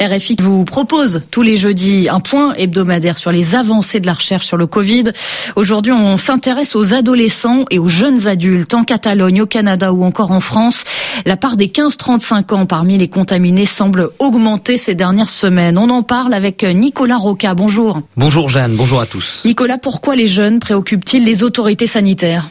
RFI vous propose tous les jeudis un point hebdomadaire sur les avancées de la recherche sur le Covid. Aujourd'hui, on s'intéresse aux adolescents et aux jeunes adultes en Catalogne, au Canada ou encore en France. La part des 15-35 ans parmi les contaminés semble augmenter ces dernières semaines. On en parle avec Nicolas Roca. Bonjour. Bonjour Jeanne, bonjour à tous. Nicolas, pourquoi les jeunes préoccupent-ils les autorités sanitaires?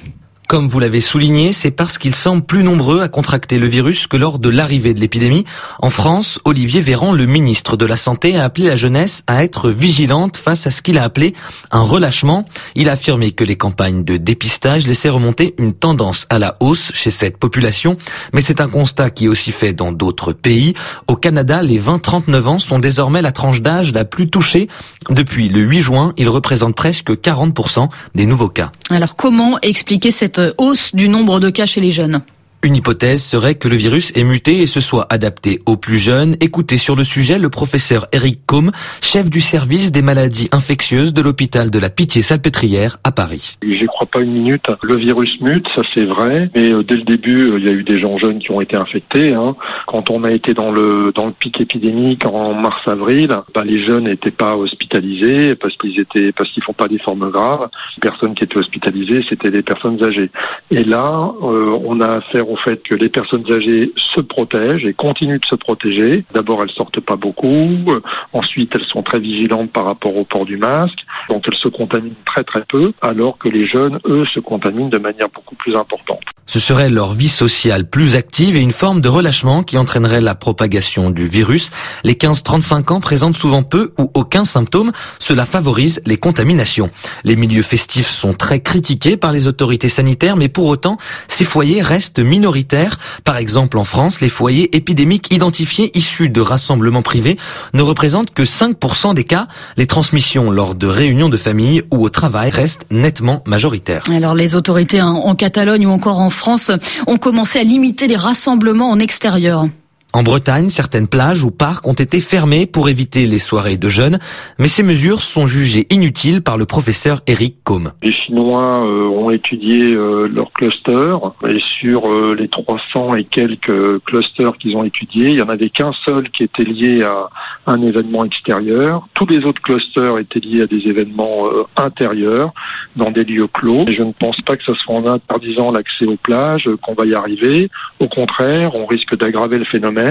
Comme vous l'avez souligné, c'est parce qu'ils semblent plus nombreux à contracter le virus que lors de l'arrivée de l'épidémie. En France, Olivier Véran, le ministre de la Santé, a appelé la jeunesse à être vigilante face à ce qu'il a appelé un relâchement. Il a affirmé que les campagnes de dépistage laissaient remonter une tendance à la hausse chez cette population. Mais c'est un constat qui est aussi fait dans d'autres pays. Au Canada, les 20-39 ans sont désormais la tranche d'âge la plus touchée. Depuis le 8 juin, ils représentent presque 40% des nouveaux cas. Alors comment expliquer cette hausse du nombre de cas chez les jeunes une hypothèse serait que le virus est muté et se soit adapté aux plus jeunes. Écoutez sur le sujet le professeur Eric Combe, chef du service des maladies infectieuses de l'hôpital de la Pitié-Salpêtrière à Paris. J'y crois pas une minute. Le virus mute, ça c'est vrai, mais euh, dès le début, euh, il y a eu des gens jeunes qui ont été infectés. Hein. Quand on a été dans le dans le pic épidémique en mars-avril, bah, les jeunes n'étaient pas hospitalisés parce qu'ils étaient parce qu'ils font pas des formes graves. Les personnes qui étaient hospitalisées, c'était des personnes âgées. Et là, euh, on a affaire au fait que les personnes âgées se protègent et continuent de se protéger. D'abord, elles sortent pas beaucoup. Ensuite, elles sont très vigilantes par rapport au port du masque. Donc, elles se contaminent très très peu, alors que les jeunes, eux, se contaminent de manière beaucoup plus importante. Ce serait leur vie sociale plus active et une forme de relâchement qui entraînerait la propagation du virus. Les 15-35 ans présentent souvent peu ou aucun symptôme. Cela favorise les contaminations. Les milieux festifs sont très critiqués par les autorités sanitaires, mais pour autant, ces foyers restent minoritaires. Par exemple, en France, les foyers épidémiques identifiés issus de rassemblements privés ne représentent que 5% des cas. Les transmissions lors de réunions de famille ou au travail restent nettement majoritaires. Alors les autorités en Catalogne ou encore en France ont commencé à limiter les rassemblements en extérieur. En Bretagne, certaines plages ou parcs ont été fermés pour éviter les soirées de jeunes, mais ces mesures sont jugées inutiles par le professeur Eric Combe. Les Chinois euh, ont étudié euh, leurs clusters et sur euh, les 300 et quelques clusters qu'ils ont étudiés, il y en avait qu'un seul qui était lié à un événement extérieur. Tous les autres clusters étaient liés à des événements intérieurs dans des lieux clos. Et je ne pense pas que ce soit en interdisant l'accès aux plages qu'on va y arriver. Au contraire, on risque d'aggraver le phénomène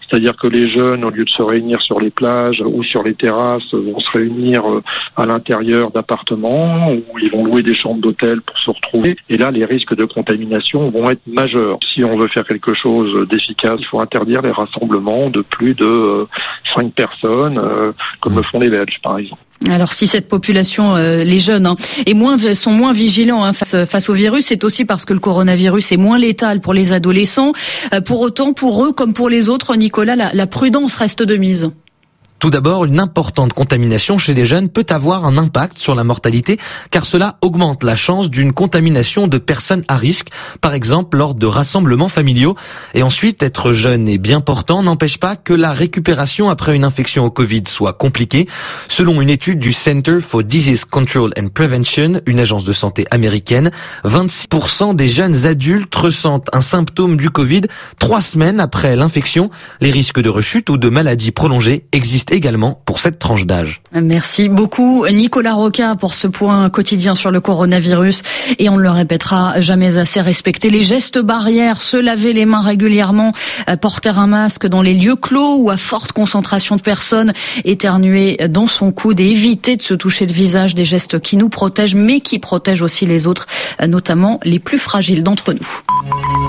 c'est-à-dire que les jeunes, au lieu de se réunir sur les plages ou sur les terrasses, vont se réunir euh, à l'intérieur d'appartements où ils vont louer des chambres d'hôtel pour se retrouver. Et là, les risques de contamination vont être majeurs. Si on veut faire quelque chose d'efficace, il faut interdire les rassemblements de plus de 5 euh, personnes, euh, comme le font les Belges, par exemple. Alors si cette population, les jeunes, hein, sont moins vigilants hein, face, au virus, c'est aussi parce que le coronavirus est moins létal pour les adolescents. pour autant, pour eux comme pour les autres, Nicolas, la, la prudence reste de mise. Tout d'abord, une importante contamination chez les jeunes peut avoir un impact sur la mortalité car cela augmente la chance d'une contamination de personnes à risque, par exemple lors de rassemblements familiaux. Et ensuite, être jeune et bien portant n'empêche pas que la récupération après une infection au Covid soit compliquée. Selon une étude du Center for Disease Control and Prevention, une agence de santé américaine, 26% des jeunes adultes ressentent un symptôme du Covid trois semaines après l'infection. Les risques de rechute ou de maladie prolongée existent également pour cette tranche d'âge. Merci beaucoup Nicolas Roca pour ce point quotidien sur le coronavirus et on le répétera jamais assez respecter les gestes barrières, se laver les mains régulièrement, euh, porter un masque dans les lieux clos ou à forte concentration de personnes, éternuer dans son coude et éviter de se toucher le visage, des gestes qui nous protègent mais qui protègent aussi les autres, euh, notamment les plus fragiles d'entre nous.